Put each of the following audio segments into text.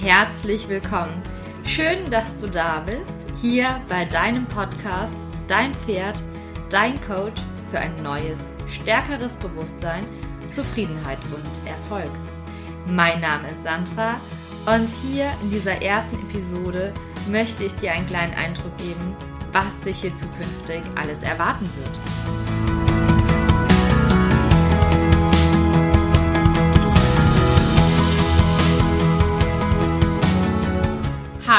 herzlich willkommen. Schön, dass du da bist, hier bei deinem Podcast Dein Pferd, dein Coach für ein neues, stärkeres Bewusstsein, Zufriedenheit und Erfolg. Mein Name ist Sandra und hier in dieser ersten Episode möchte ich dir einen kleinen Eindruck geben, was dich hier zukünftig alles erwarten wird.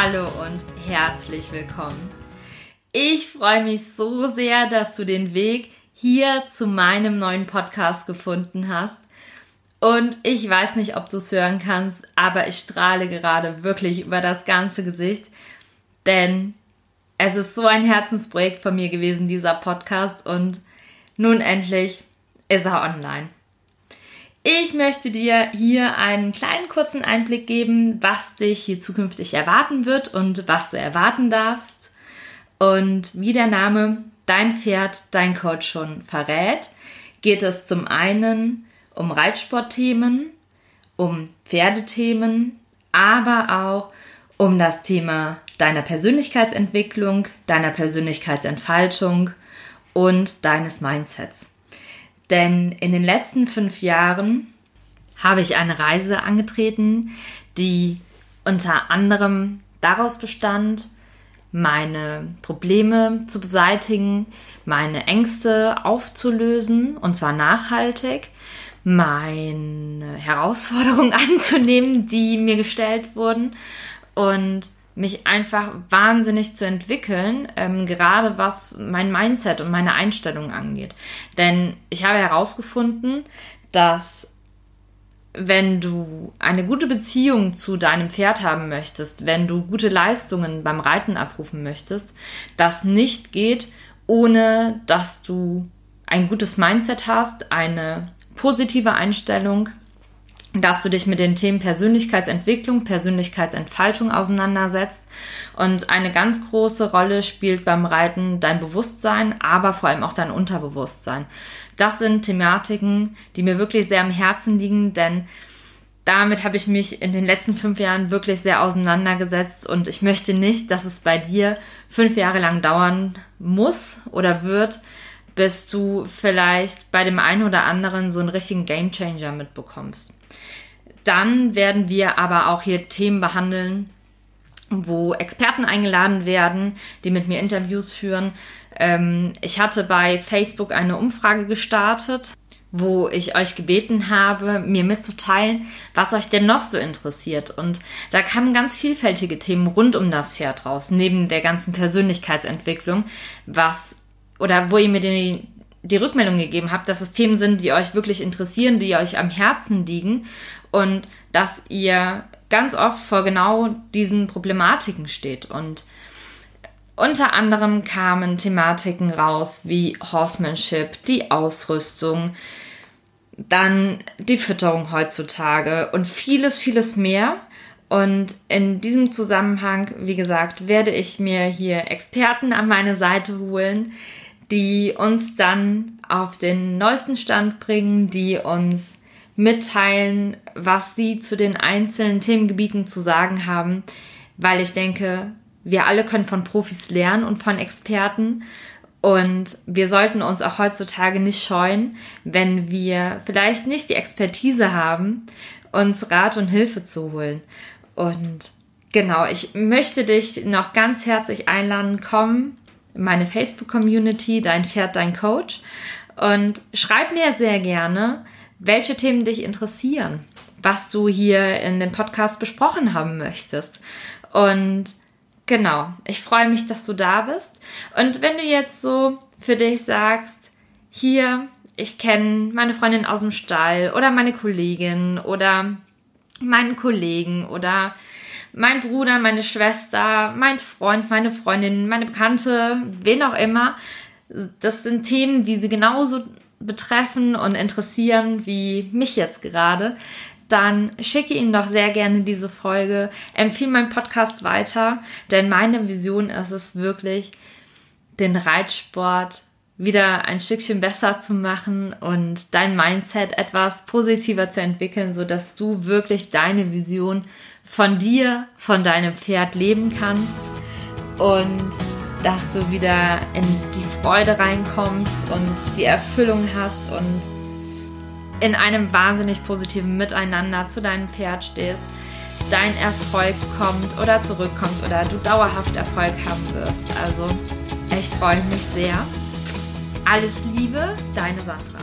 Hallo und herzlich willkommen. Ich freue mich so sehr, dass du den Weg hier zu meinem neuen Podcast gefunden hast. Und ich weiß nicht, ob du es hören kannst, aber ich strahle gerade wirklich über das ganze Gesicht, denn es ist so ein Herzensprojekt von mir gewesen, dieser Podcast. Und nun endlich ist er online. Ich möchte dir hier einen kleinen kurzen Einblick geben, was dich hier zukünftig erwarten wird und was du erwarten darfst. Und wie der Name Dein Pferd, dein Coach schon verrät, geht es zum einen um Reitsportthemen, um Pferdethemen, aber auch um das Thema deiner Persönlichkeitsentwicklung, deiner Persönlichkeitsentfaltung und deines Mindsets. Denn in den letzten fünf Jahren habe ich eine Reise angetreten, die unter anderem daraus bestand, meine Probleme zu beseitigen, meine Ängste aufzulösen und zwar nachhaltig, meine Herausforderungen anzunehmen, die mir gestellt wurden. Und mich einfach wahnsinnig zu entwickeln, ähm, gerade was mein Mindset und meine Einstellung angeht. Denn ich habe herausgefunden, dass wenn du eine gute Beziehung zu deinem Pferd haben möchtest, wenn du gute Leistungen beim Reiten abrufen möchtest, das nicht geht, ohne dass du ein gutes Mindset hast, eine positive Einstellung, dass du dich mit den Themen Persönlichkeitsentwicklung, Persönlichkeitsentfaltung auseinandersetzt. Und eine ganz große Rolle spielt beim Reiten dein Bewusstsein, aber vor allem auch dein Unterbewusstsein. Das sind Thematiken, die mir wirklich sehr am Herzen liegen, denn damit habe ich mich in den letzten fünf Jahren wirklich sehr auseinandergesetzt und ich möchte nicht, dass es bei dir fünf Jahre lang dauern muss oder wird, bis du vielleicht bei dem einen oder anderen so einen richtigen Gamechanger mitbekommst. Dann werden wir aber auch hier Themen behandeln, wo Experten eingeladen werden, die mit mir Interviews führen. Ähm, ich hatte bei Facebook eine Umfrage gestartet, wo ich euch gebeten habe, mir mitzuteilen, was euch denn noch so interessiert. Und da kamen ganz vielfältige Themen rund um das Pferd raus, neben der ganzen Persönlichkeitsentwicklung, was oder wo ihr mir die, die Rückmeldung gegeben habt, dass es Themen sind, die euch wirklich interessieren, die euch am Herzen liegen und dass ihr ganz oft vor genau diesen Problematiken steht. Und unter anderem kamen Thematiken raus wie Horsemanship, die Ausrüstung, dann die Fütterung heutzutage und vieles, vieles mehr. Und in diesem Zusammenhang, wie gesagt, werde ich mir hier Experten an meine Seite holen, die uns dann auf den neuesten Stand bringen, die uns mitteilen, was sie zu den einzelnen Themengebieten zu sagen haben, weil ich denke, wir alle können von Profis lernen und von Experten. Und wir sollten uns auch heutzutage nicht scheuen, wenn wir vielleicht nicht die Expertise haben, uns Rat und Hilfe zu holen. Und genau, ich möchte dich noch ganz herzlich einladen, komm meine Facebook-Community, dein Pferd, dein Coach. Und schreib mir sehr gerne, welche Themen dich interessieren, was du hier in dem Podcast besprochen haben möchtest. Und genau, ich freue mich, dass du da bist. Und wenn du jetzt so für dich sagst, hier, ich kenne meine Freundin aus dem Stall oder meine Kollegin oder meinen Kollegen oder mein Bruder, meine Schwester, mein Freund, meine Freundin, meine Bekannte, wen auch immer. Das sind Themen, die sie genauso betreffen und interessieren wie mich jetzt gerade, dann schicke Ihnen doch sehr gerne diese Folge, empfehle meinen Podcast weiter, denn meine Vision ist es wirklich, den Reitsport wieder ein Stückchen besser zu machen und dein Mindset etwas positiver zu entwickeln, so dass du wirklich deine Vision von dir, von deinem Pferd leben kannst und dass du wieder in die Freude reinkommst und die Erfüllung hast und in einem wahnsinnig positiven Miteinander zu deinem Pferd stehst, dein Erfolg kommt oder zurückkommt oder du dauerhaft Erfolg haben wirst. Also ich freue mich sehr. Alles Liebe, deine Sandra.